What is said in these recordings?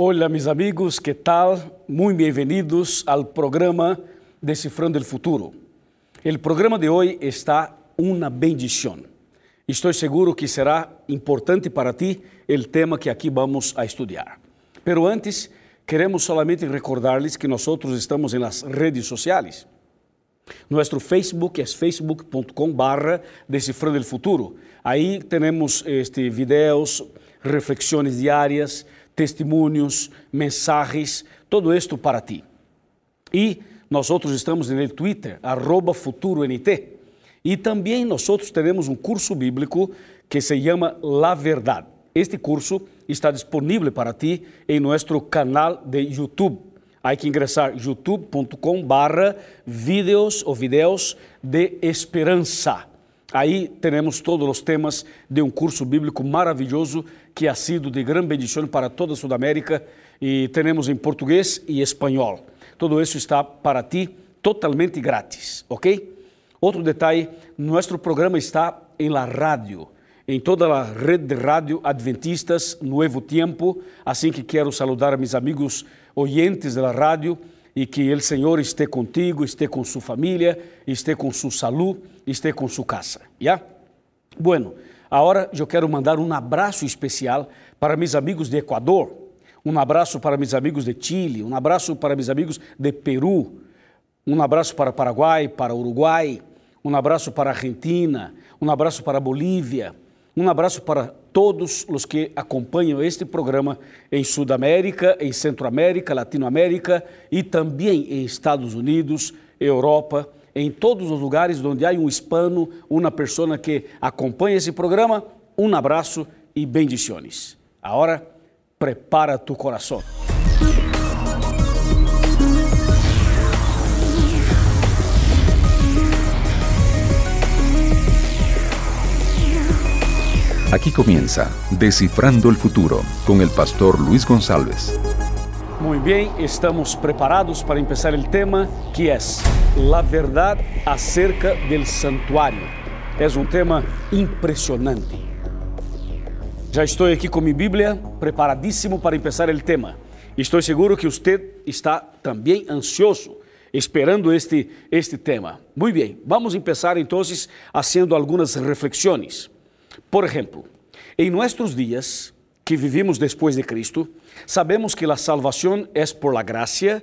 Hola mis amigos, ¿qué tal? Muy bienvenidos al programa Descifrando el Futuro. El programa de hoy está una bendición. Estoy seguro que será importante para ti el tema que aquí vamos a estudiar. Pero antes, queremos solamente recordarles que nosotros estamos en las redes sociales. Nuestro Facebook es facebook.com barra Decifrando el Futuro. Ahí tenemos este, videos, reflexiones diarias, testimonios, mensajes, todo esto para ti. Y nosotros estamos en el Twitter, arroba FuturoNT. Y también nosotros tenemos un curso bíblico que se llama La Verdad. Este curso está disponible para ti en nuestro canal de YouTube. Hay que ingresar youtube.com barra videos o videos de esperanza. Aí temos todos os temas de um curso bíblico maravilhoso que ha sido de grande bendição para toda a Sudamérica e temos em português e espanhol. Todo isso está para ti totalmente grátis, ok? Outro detalhe, nosso programa está em la rádio, em toda a rede de rádio Adventistas Nuevo Tiempo, assim que quero saludar a meus amigos oyentes da rádio e que o Senhor esteja contigo, esteja com sua família, esteja com sua saúde, esteja com sua casa. ¿ya? Bueno, agora eu quero mandar um abraço especial para meus amigos de Equador, um abraço para meus amigos de Chile, um abraço para meus amigos de Peru, um abraço para Paraguai, para Uruguai, um abraço para Argentina, um abraço para Bolívia, um abraço para todos os que acompanham este programa em Sudamérica, em Centroamérica, Latinoamérica e também em Estados Unidos, Europa, em todos os lugares onde há um hispano, uma pessoa que acompanha esse programa. Um abraço e bendições. Agora, prepara tu coração. Aquí comienza Descifrando el Futuro con el pastor Luis González. Muy bien, estamos preparados para empezar el tema que es la verdad acerca del santuario. Es un tema impresionante. Já estou aqui com minha Bíblia, preparadíssimo para empezar el tema. Estou seguro que usted está também ansioso, esperando este, este tema. Muy bien, vamos empezar entonces haciendo algunas reflexiones. Por exemplo, em nossos dias que vivimos depois de Cristo, sabemos que a salvação é por la gracia,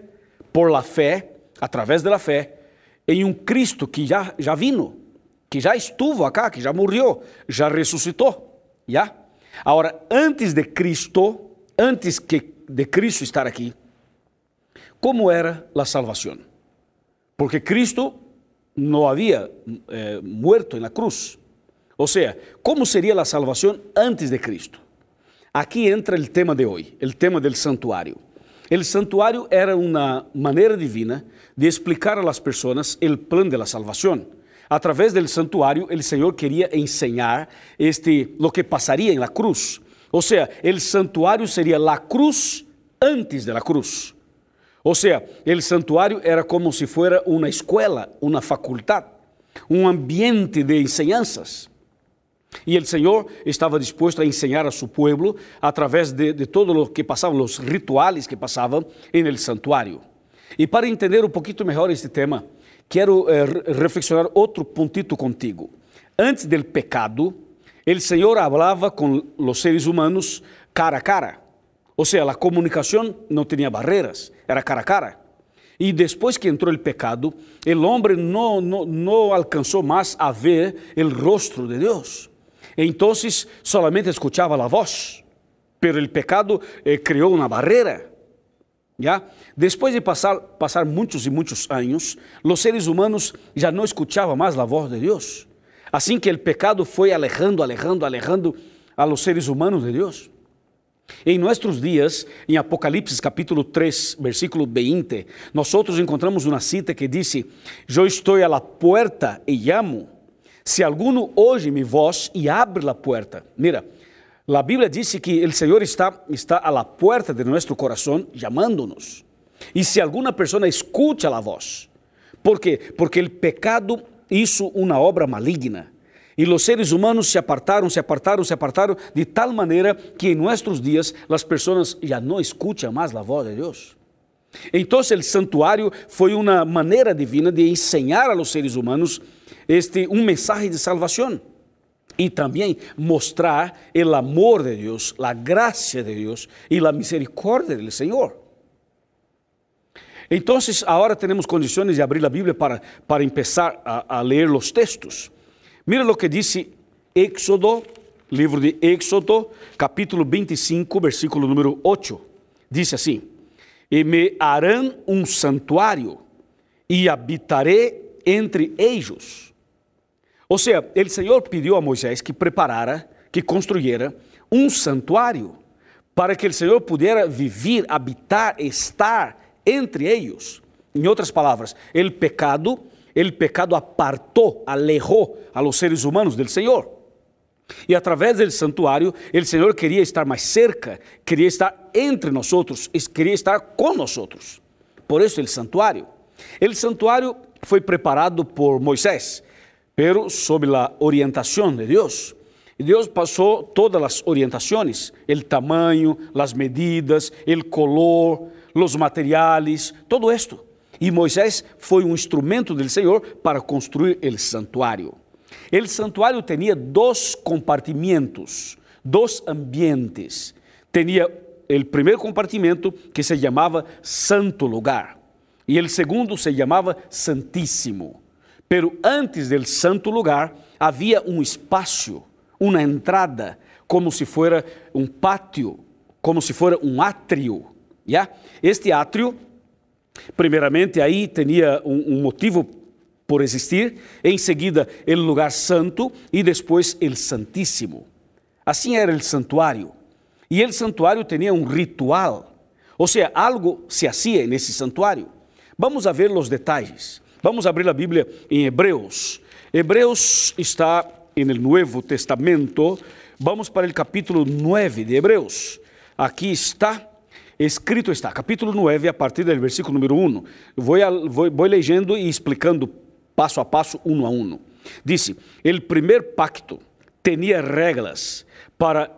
por la fé, a través de la um Cristo que já, já vino, que já estuvo acá, que já morreu, já ressuscitou. Já? Agora, antes de Cristo, antes que de Cristo estar aqui, como era a salvação? Porque Cristo não havia eh, muerto na cruz. O sea, ¿cómo sería la salvación antes de Cristo? Aquí entra el tema de hoy, el tema del santuario. El santuario era una manera divina de explicar a las personas el plan de la salvación. A través del santuario, el Señor quería enseñar este, lo que pasaría en la cruz. O sea, el santuario sería la cruz antes de la cruz. O sea, el santuario era como si fuera una escuela, una facultad, un ambiente de enseñanzas. E o Senhor estava disposto a ensinar a seu povo através de, de todo o que passavam, os rituais que passavam em el. E para entender um pouquinho melhor este tema, quero eh, reflexionar outro puntito contigo. Antes del pecado, o Senhor falava com os seres humanos cara a cara. Ou seja, a comunicação não tinha barreiras, era cara a cara. E depois que entrou o pecado, o homem não, não, não alcançou mais a ver o rostro de Deus. Entonces solamente escuchaba la voz, pero el pecado eh, creó una barrera. ¿Ya? Después de pasar, pasar muchos y muchos años, los seres humanos ya no escuchaban más la voz de Dios. Así que el pecado fue alejando, alejando, alejando a los seres humanos de Dios. Em nossos dias, em Apocalipse capítulo 3, versículo 20, nós encontramos uma cita que diz: Eu estou à la puerta e llamo. Se alguno oye mi voz y abre la puerta. Mira, la Biblia dice que el Señor está, está a la puerta de nuestro corazón llamándonos. Y si alguna persona escucha la voz, ¿por qué? Porque el pecado hizo una obra maligna. Y los seres humanos se apartaron, se apartaron, se apartaron, de tal manera que en nuestros días las personas ya no escuchan más la voz de Dios. Entonces el santuario fue una manera divina de enseñar a los seres humanos este, un mensaje de salvación y también mostrar el amor de Dios, la gracia de Dios y la misericordia del Señor. Entonces ahora tenemos condiciones de abrir la Biblia para, para empezar a, a leer los textos. Mira lo que dice Éxodo, livro de Éxodo, capítulo 25, versículo número 8. Dice assim: E me harão um santuário e habitaré entre ellos. Ou seja, o Senhor pediu a Moisés que preparara, que construyera um santuário para que o Senhor pudesse viver, habitar, estar entre eles. Em outras palavras, o pecado el pecado apartó, alejó a los seres humanos del Señor. Y a través del santuario, el Señor quería estar más cerca, quería estar entre nosotros, quería estar con nosotros. Por eso el santuario. El santuario fue preparado por Moisés, pero sob la orientación de Dios. Y Dios pasó todas las orientaciones, el tamaño, las medidas, el color, los materiales, todo esto. E Moisés foi um instrumento do Senhor para construir o santuário. O santuário tinha dois compartimentos, dois ambientes. Tinha o primeiro compartimento que se chamava Santo Lugar e o segundo se chamava Santíssimo. Pero antes del Santo Lugar havia um espaço, uma entrada, como se fosse um pátio, como se fosse um átrio. ¿ya? Este átrio Primeiramente, aí tinha um, um motivo por existir, em seguida, o lugar santo e depois o Santíssimo. Assim era o santuário. E o santuário tinha um ritual, ou seja, algo se hacía nesse santuário. Vamos a ver os detalhes. Vamos abrir a Bíblia em Hebreus. Hebreus está no Novo Testamento. Vamos para o capítulo 9 de Hebreus. Aqui está escrito está, capítulo 9, a partir do versículo número 1. Vou, vou, vou leyendo e explicando passo a passo, um a um. Disse: El primeiro pacto tinha regras para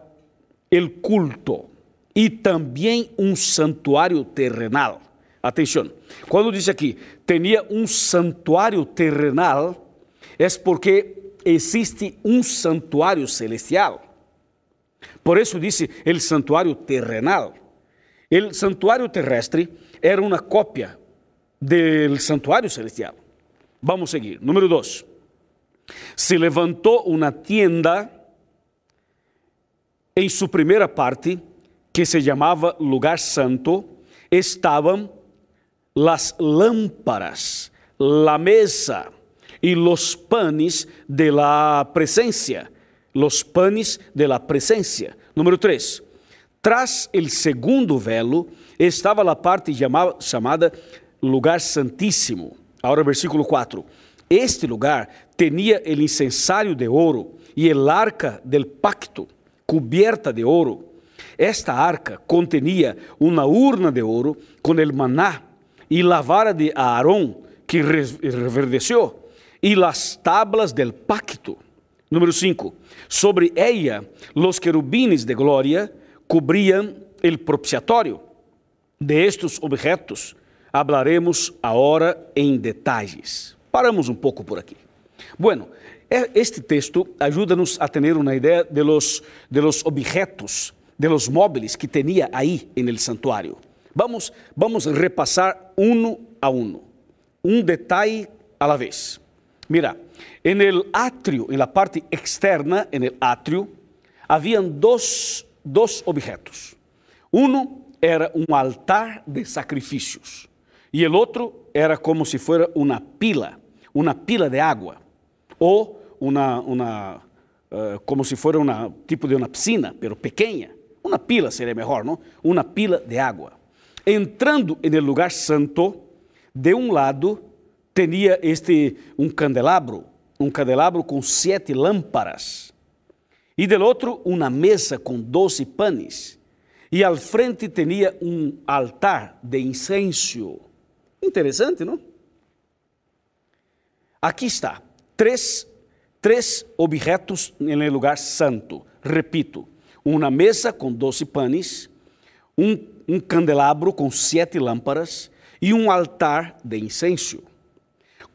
el culto e também um santuário terrenal. Atenção, quando diz aqui, tinha um santuário terrenal, é porque existe um santuário celestial. Por isso disse el santuário terrenal. O santuário terrestre era uma cópia do santuário celestial. Vamos seguir. Número 2. Se levantou uma tienda em sua primeira parte, que se chamava Lugar Santo, estavam las lámparas, la mesa e los panes de la presencia. Los panes de la presencia. Número 3. Tras el segundo velo estava a parte chamada lugar santíssimo. Agora, versículo 4. Este lugar tinha o incensário de ouro e el arca del pacto, cubierta de ouro. Esta arca contenía uma urna de ouro com el maná e la vara de Aarón que reverdeció e las tablas del pacto. Número 5. Sobre ella los querubines de glória cobriam o propiciatório. De estes objetos hablaremos agora em detalhes. Paramos um pouco por aqui. Bueno, este texto ajuda-nos a ter uma ideia de los, de los objetos, de los móveis que tinha aí no santuário. Vamos, vamos repassar um a um, um detalhe a la vez. Mira, en el atrio, en la parte externa, en el atrio, habían dos dos objetos. Um era um altar de sacrifícios e o outro era como se fosse uma pila, uma pila de água ou uma, uma uh, como se fosse um tipo de uma piscina, pero pequena. Uma pila seria melhor, não? Uma pila de água. Entrando no lugar santo, de um lado tinha este um candelabro, um candelabro com sete lâmparas e del outro uma mesa com doze panes, e al frente tinha um altar de incenso. Interessante, não? Aqui está, três três objetos no lugar santo. Repito, uma mesa com doze panes, um, um candelabro com sete lâmpadas e um altar de incenso.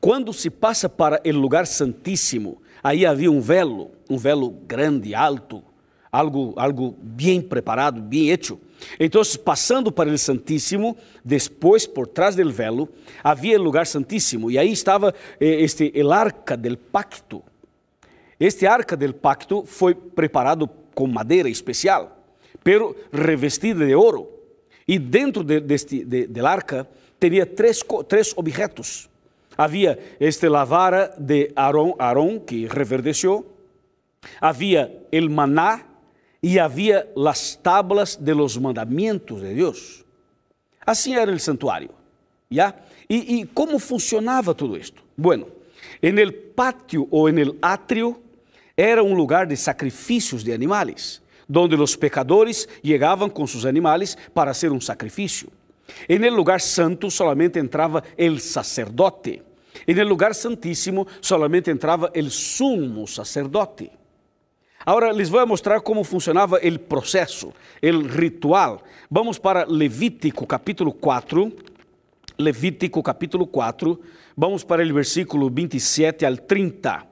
Quando se passa para o lugar santíssimo, aí havia um velo, um velo grande, alto, algo, algo bem preparado, bem hecho. Então, passando para o Santíssimo, depois, por trás do velo, havia o lugar santíssimo, e aí estava eh, este, el arca del pacto. Este arca del pacto foi preparado com madeira especial, pero revestida de ouro. E dentro de, deste, de, del arca tinha três, três objetos. Havia este lavara de Arão que reverdeceu, havia el maná e havia as tablas de los mandamentos de Deus. Assim era o santuário. ¿ya? E, e como funcionava tudo isto? Bueno, en el patio ou en el atrio era um lugar de sacrifícios de animais, donde os pecadores chegavam com seus animais para hacer um sacrifício. En el lugar santo solamente entrava el sacerdote. En el lugar santíssimo solamente entrava el sumo sacerdote. Agora les vou mostrar como funcionava o processo, o ritual. Vamos para Levítico capítulo 4. Levítico capítulo 4. Vamos para o versículo 27 al 30.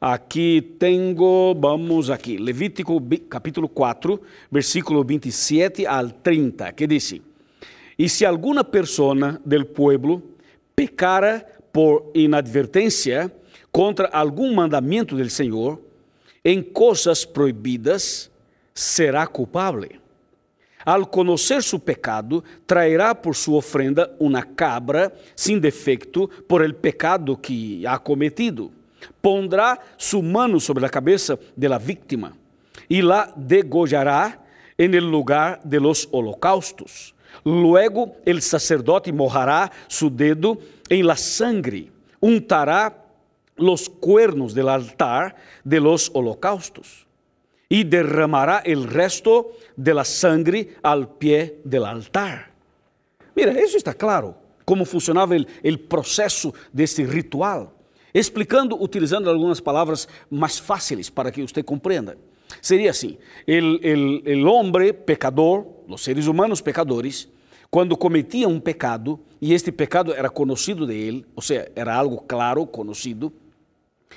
Aqui tenho, vamos aqui, Levítico capítulo 4, versículo 27 al 30, que diz: E se alguma pessoa del pueblo pecara por inadvertência contra algum mandamento del Senhor, em coisas proibidas, será culpável. Al conhecer seu pecado, trairá por sua ofrenda uma cabra sem defeito por el pecado que ha cometido. Pondrá sua mano sobre a cabeça de la víctima e la degollará en el lugar de los holocaustos. Luego el sacerdote mojará su dedo en la sangre, untará los cuernos del altar de los holocaustos y derramará el resto de la sangre al pie del altar. Mira, isso está claro, como funcionava o processo desse ritual, explicando, utilizando algumas palavras mais fáceis para que você compreenda. Seria assim: o homem pecador, os seres humanos pecadores, quando cometiam um pecado, e este pecado era conhecido de ele, ou seja, era algo claro, conhecido,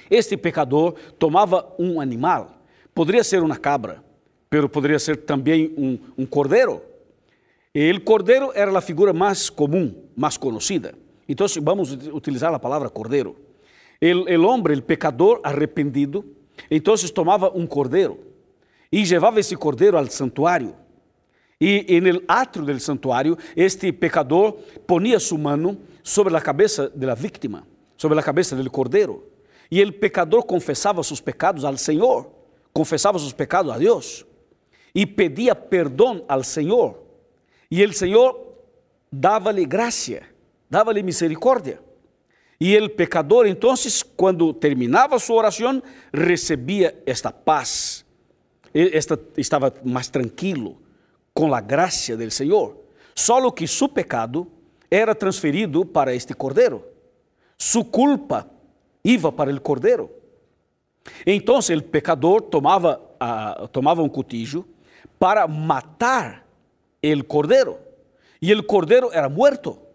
este pecador tomava um animal, poderia ser uma cabra, pero poderia ser também um, um cordeiro. E o cordeiro era a figura mais comum, mais conhecida. Então vamos utilizar a palavra cordeiro. O homem, o pecador arrependido, então tomava um cordeiro e levava esse cordeiro ao santuário. E no átrio do santuário, este pecador ponia sua mano sobre a cabeça da vítima, sobre a cabeça do cordeiro. E o pecador confessava seus pecados ao Senhor, confessava seus pecados a Deus e pedia perdão ao Senhor. E o Senhor dava-lhe graça, dava-lhe misericórdia. E o pecador, então, quando terminava sua oração, recebia esta paz, esta, estava mais tranquilo, com a graça do Senhor. Só que seu pecado era transferido para este cordeiro. Sua culpa iba para el cordero. Entonces el pecador tomaba, uh, tomaba un cutillo para matar el cordero. Y el cordero era muerto.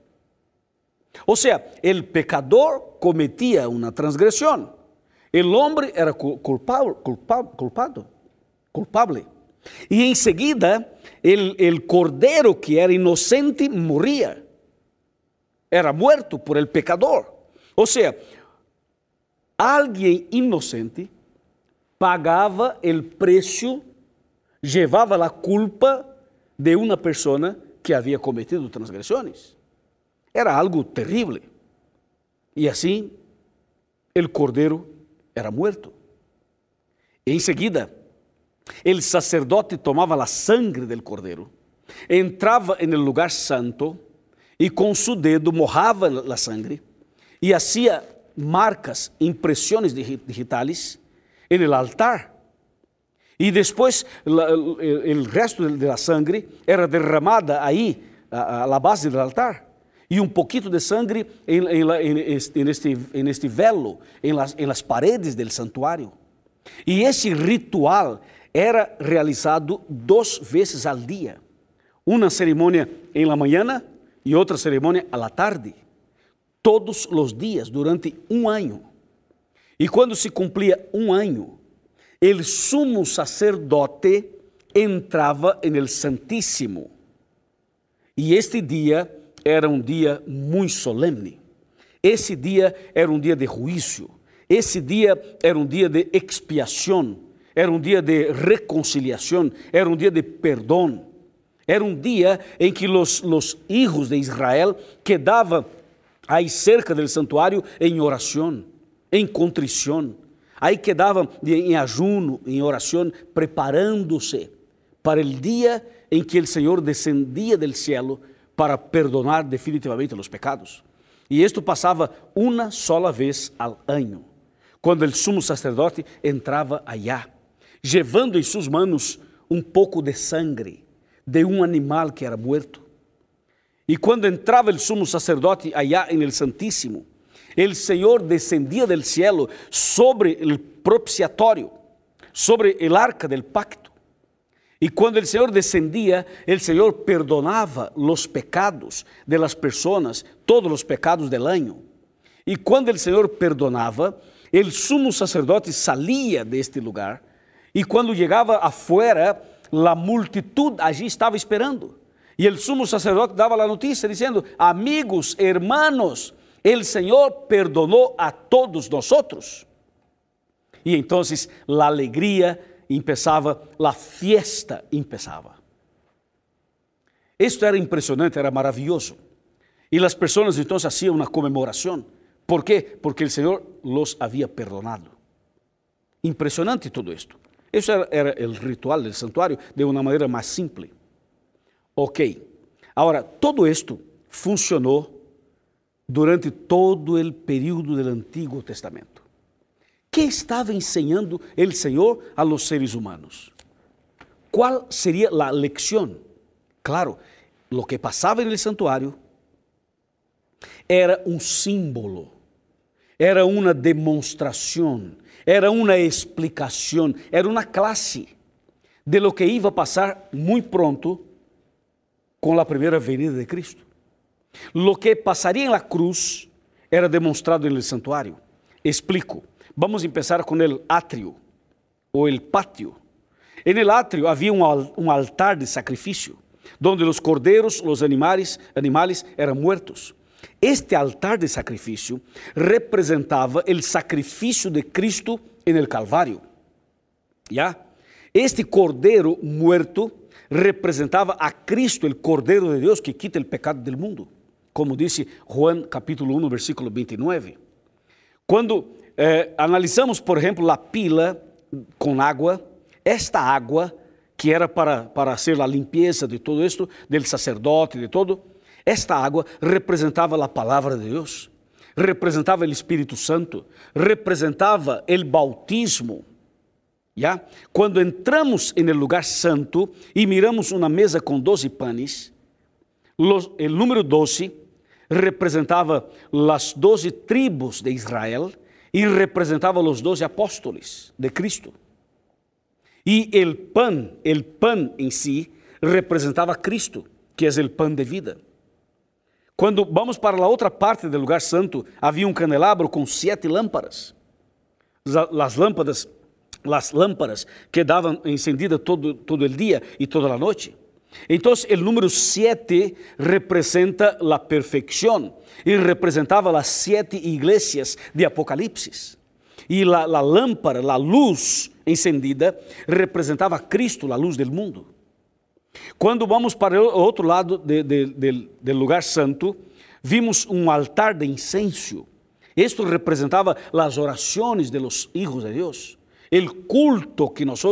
O sea, el pecador cometía una transgresión. El hombre era culpable, culpable, culpado, culpable. Y enseguida el, el cordero que era inocente moría. Era muerto por el pecador. O sea, alguém inocente pagava o preço, levava a culpa de uma pessoa que havia cometido transgressões. Era algo terrível. E assim, o cordeiro era morto. Em seguida, o sacerdote tomava a sangre del cordeiro, entrava no lugar santo e com seu dedo morrava a sangre e hacía marcas, impresiones digitales en el altar. Y después la, el, el, resto de la sangre era derramada ahí, a la base del altar. Y un poquito de sangre en, en, en, este, en este, velo, las, las paredes del santuario. E esse ritual era realizado duas vezes al dia. Uma cerimônia em la manhã e outra cerimônia à la tarde. Todos os dias, durante um ano. E quando se cumpria um ano, o sumo sacerdote entrava en el Santíssimo. E este dia era um dia muito solene. Esse dia era um dia de juízo. Esse dia era um dia de expiação, era um dia de reconciliação, era um dia de perdão. Era um dia em que os, os hijos de Israel quedavam aí cerca do santuário em oração, em contrição. Aí quedavam em ajuno, em oração, preparando-se para o dia em que o Senhor descendia do céu para perdonar definitivamente os pecados. E isto passava uma sola vez ao ano quando o sumo sacerdote entrava allá, levando em suas mãos um pouco de sangue de um animal que era morto. E quando entrava o sumo sacerdote allá en el Santíssimo, o Senhor descendia del cielo sobre o propiciatório, sobre el arca del pacto. E quando o Senhor descendia, o Senhor perdonava os pecados de las pessoas, todos os pecados del año. E quando o Senhor perdonava, o sumo sacerdote salia deste lugar e quando chegava afuera, a multitud allí estava esperando. E o sumo sacerdote dava a notícia dizendo: Amigos, hermanos, o Senhor perdonou a todos nós. E então a alegria começava, a fiesta começava. Isto era impressionante, era maravilhoso. E as pessoas então faziam uma comemoração. ¿Por qué? Porque el Señor los había perdonado. Impresionante todo esto. Eso era, era, el ritual del santuario de una manera más simple. Ok. Ahora, todo esto funcionó durante todo el período del Antiguo Testamento. ¿Qué estaba enseñando el Señor a los seres humanos? ¿Cuál sería la lección? Claro, lo que pasaba en el santuario era um símbolo era uma demonstração, era uma explicação, era uma classe de lo que iba a passar muito pronto com a primeira venida de Cristo. Lo que passaria la cruz era demonstrado no santuário. Explico. Vamos começar com o átrio ou o pátio. En el átrio havia um, altar de sacrifício, onde os cordeiros, os animais, animais eram muertos. Este altar de sacrifício representava o sacrifício de Cristo en el Calvário. ¿Ya? Este cordeiro muerto representava a Cristo, o cordeiro de Deus que quita o pecado do mundo, como disse Juan capítulo 1, versículo 29. Quando eh, analisamos, por exemplo, a pila com água, esta água que era para, para ser a limpeza de todo isto, del sacerdote, de todo, esta água representava a palavra de Deus, representava o Espírito Santo, representava o bautismo. ¿ya? Quando entramos no lugar santo e miramos uma mesa com doze panes, o número 12 representava as doze tribos de Israel e representava os doze apóstolos de Cristo. E o pan, o pan em si, representava Cristo, que é o pan de vida. Quando vamos para a outra parte do lugar santo, havia um candelabro com sete lâmpadas. As lâmpadas, as lâmpadas quedavam encendidas todo, todo o dia e toda a noite. Então, o número sete representa a perfeição e representava as sete igrejas de Apocalipse. E a lâmpada, a luz encendida, representava Cristo, a luz do mundo. Quando vamos para o outro lado do lugar santo, vimos um altar de incenso. Isto representava as orações de los hijos de Deus, o culto que nós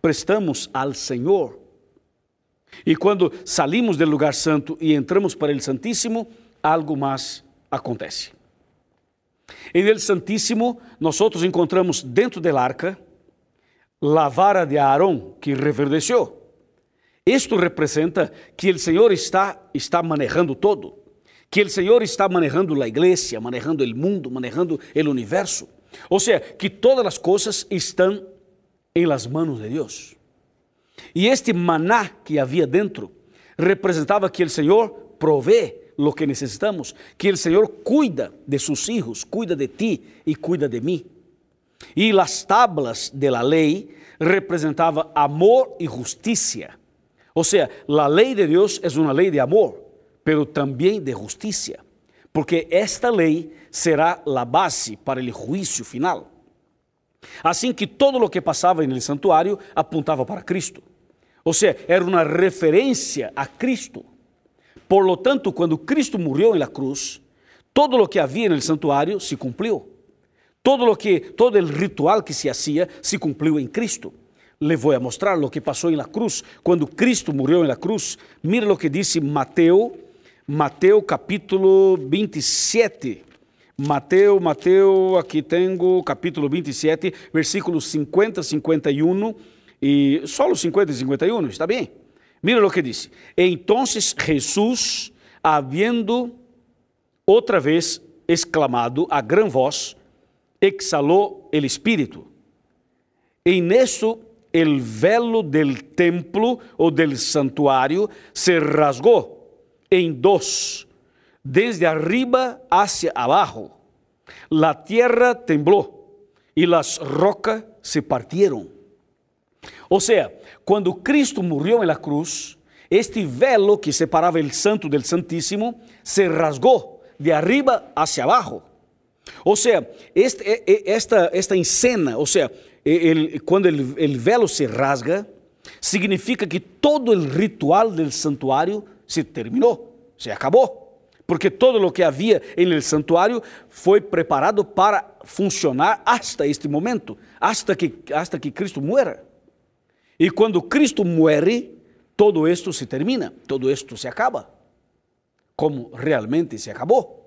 prestamos ao Senhor. E quando salimos do lugar santo e entramos para o Santíssimo, algo mais acontece. Em el Santíssimo, nós encontramos dentro da arca a vara de Aarón que reverdeceu. Isto representa que o Senhor está, está manejando todo, que o Senhor está manejando a igreja, manejando o mundo, manejando o universo. Ou seja, que todas as coisas estão em las manos de Deus. E este maná que havia dentro representava que o Senhor provee lo que necessitamos, que o Senhor cuida de seus filhos, cuida de ti e cuida de mim. E as tablas de la lei representava amor e justiça. Ou seja, a lei de Deus é uma lei de amor, pero também de justiça, porque esta lei será a base para o juízo final. Assim que todo o que passava no santuário apontava para Cristo. Ou seja, era uma referência a Cristo. Por lo tanto, quando Cristo morreu na cruz, todo o que havia no santuário se cumpriu. Todo o que, todo o ritual que se hacía se cumpriu em Cristo. Le vou a mostrar o que passou na cruz, quando Cristo morreu na cruz. Mira o que disse Mateus, Mateus capítulo 27. Mateus, Mateus, aqui tenho capítulo 27, versículos 50, 51 e só os 50 e 51, está bem? Mira o que disse. Então Jesus, havendo outra vez exclamado a gran voz, exhalou el espírito. E nisso el velo del templo ou del santuário se rasgou em dois, desde arriba hacia abajo. La tierra temblou e las rocas se partieron. Ou seja, quando Cristo morreu na cruz, este velo que separava o santo del santíssimo se rasgou de arriba hacia abajo. Ou seja, este, esta, esta encena, ou seja, el, quando o velo se rasga, significa que todo o ritual do santuário se terminou, se acabou. Porque todo o que havia no santuário foi preparado para funcionar hasta este momento, hasta que, hasta que Cristo muera. E quando Cristo muere, todo esto se termina, todo esto se acaba, como realmente se acabou.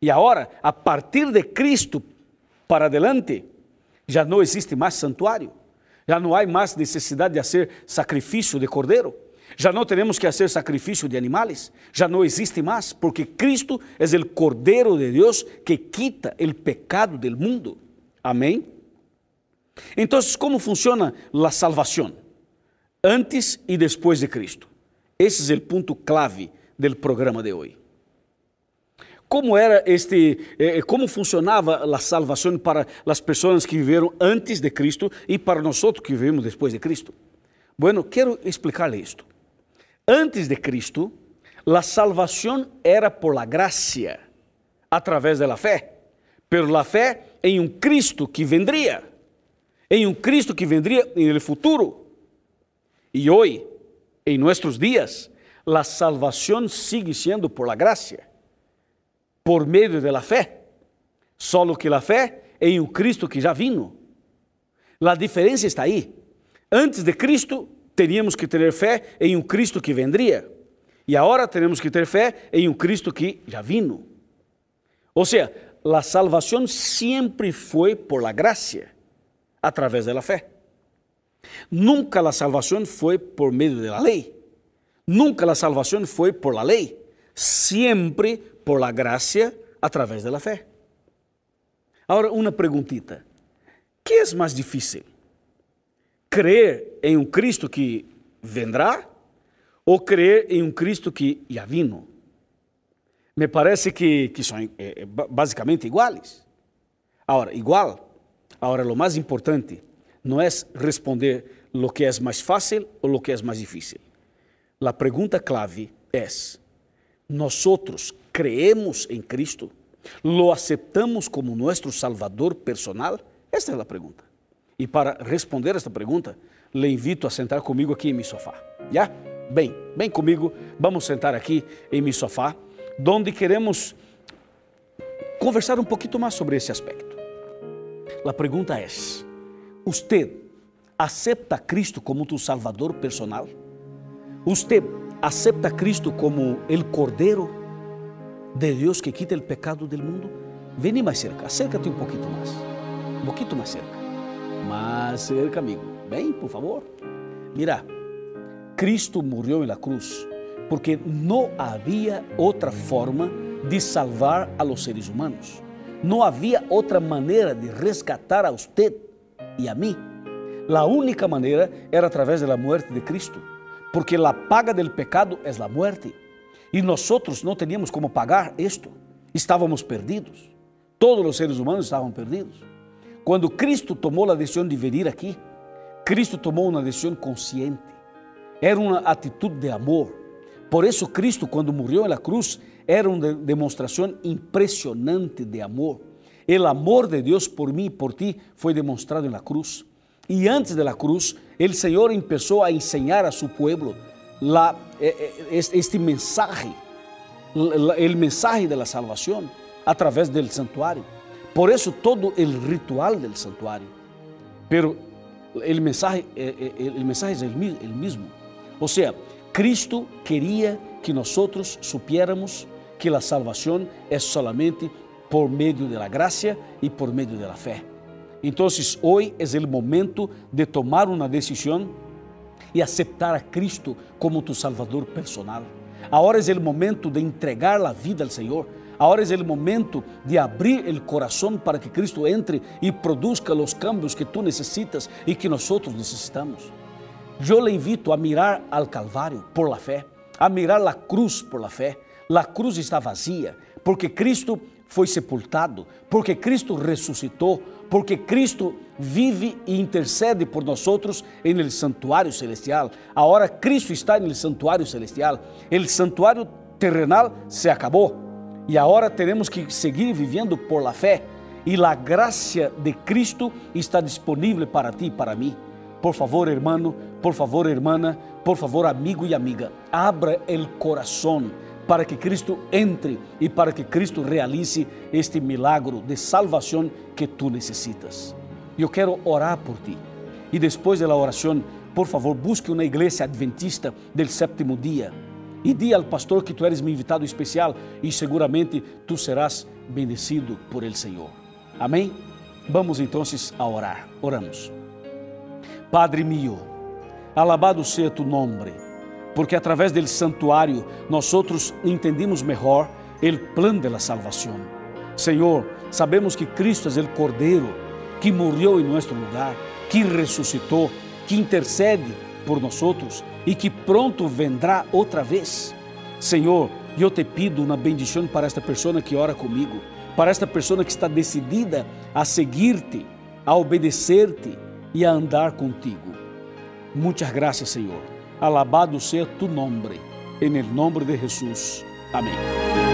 E agora, a partir de Cristo para adelante, já não existe mais santuário, já não há mais necessidade de fazer sacrifício de cordeiro, já não teremos que fazer sacrifício de animais, já não existe mais, porque Cristo é o Cordeiro de Deus que quita o pecado do mundo. Amém? Então, como funciona a salvação? Antes e depois de Cristo. Esse é o ponto clave do programa de hoje como era este, eh, como funcionava a salvação para as pessoas que viveram antes de Cristo e para nós que vivemos depois de Cristo. Bueno, quero explicar-lhe isto. Antes de Cristo, a salvação era por la gracia, através da fé, pero la fé em um Cristo que vendria, em um Cristo que vendria el futuro. E hoje, em nossos dias, a salvação sigue sendo por la gracia por meio da fé. Só que a fé em um Cristo que já vino. A diferença está aí. Antes de Cristo, teríamos que ter fé em um Cristo que vendria. E agora temos que ter fé em um Cristo que já vino. Ou seja, a salvação sempre foi por la gracia, através da fé. Nunca a salvação foi por meio da lei. Nunca a salvação foi por la lei. Sempre por la gracia a través de la fe. Ahora, una preguntita. ¿Qué es más difícil? ¿Creer en un Cristo que vendrá ou crer em um Cristo que já vino? Me parece que, que são é, basicamente iguais. Agora, igual. Agora, o mais importante não é responder o que é mais fácil ou o que é mais difícil. A pergunta clave é: nós creemos em Cristo? ¿Lo aceptamos como nosso Salvador personal? Esta é a pergunta. E para responder esta pergunta, le invito a sentar comigo aqui em meu sofá. Já? Bem, bem comigo, vamos sentar aqui em meu sofá, onde queremos conversar um pouquinho mais sobre esse aspecto. A pergunta é: Você acepta a Cristo como tu Salvador personal? Você acepta a Cristo como o Cordeiro de Deus que quita o pecado do mundo? Vem mais cerca, acércate um pouquinho mais. Um pouquinho mais cerca. Mais cerca, amigo. Vem, por favor. Mira, Cristo morreu na cruz, porque não havia outra forma de salvar a los seres humanos. Não havia outra maneira de resgatar a usted e a mim. A única maneira era através da morte de Cristo, porque a paga del pecado é a muerte. E nós não teníamos como pagar isto. Estávamos perdidos. Todos os seres humanos estavam perdidos. Quando Cristo tomou a decisão de vir aqui, Cristo tomou uma decisão consciente. Era uma atitude de amor. Por isso, Cristo, quando morreu na cruz, era uma demonstração impressionante de amor. O amor de Deus por mim e por ti foi demonstrado na cruz. E antes da cruz, o Senhor começou a ensinar a povo la, eh, eh, este mensaje, o mensaje da salvação através do santuário. Por isso todo o ritual do santuário. Pero o mensaje, o mensaje é o mesmo. Ou seja, Cristo queria que nós supiéramos que a salvação é solamente por meio da graça e por meio da fé. Então, hoje é o momento de tomar uma decisão e aceitar a Cristo como tu Salvador personal. Agora é o momento de entregar a vida ao Senhor. Agora é o momento de abrir o coração para que Cristo entre e produza os cambios que tu necessitas e que nós necessitamos. Eu le invito a mirar al Calvário por la fé, a mirar la cruz por la fé. La cruz está vazia, porque Cristo foi sepultado, porque Cristo ressuscitou, porque Cristo vive e intercede por nós outros el santuário celestial. Agora Cristo está no santuário celestial. O santuário terrenal se acabou e agora temos que seguir vivendo por la fé. E a graça de Cristo está disponível para ti e para mim. Por favor, hermano, por favor, hermana, por favor, amigo e amiga, abra o coração para que Cristo entre e para que Cristo realize este milagro de salvação que tu necessitas. Eu quero orar por ti. E depois da oração, por favor, busque uma igreja adventista del sétimo dia e diga ao pastor que tu eres meu invitado especial e seguramente tu serás bendecido por el Senhor. Amém? Vamos então a orar. Oramos. Padre mío, alabado seja tu nome, porque através del santuário nós outros entendimos melhor o plano da salvação. Senhor, sabemos que Cristo é o Cordeiro que morreu em nosso lugar, que ressuscitou, que intercede por nós outros e que pronto vendrá outra vez. Senhor, eu te pido uma bendição para esta pessoa que ora comigo, para esta pessoa que está decidida a seguir-te, a obedecer-te e a andar contigo. Muitas graças, Senhor. Alabado seja tu nome. Em nome de Jesus. Amém.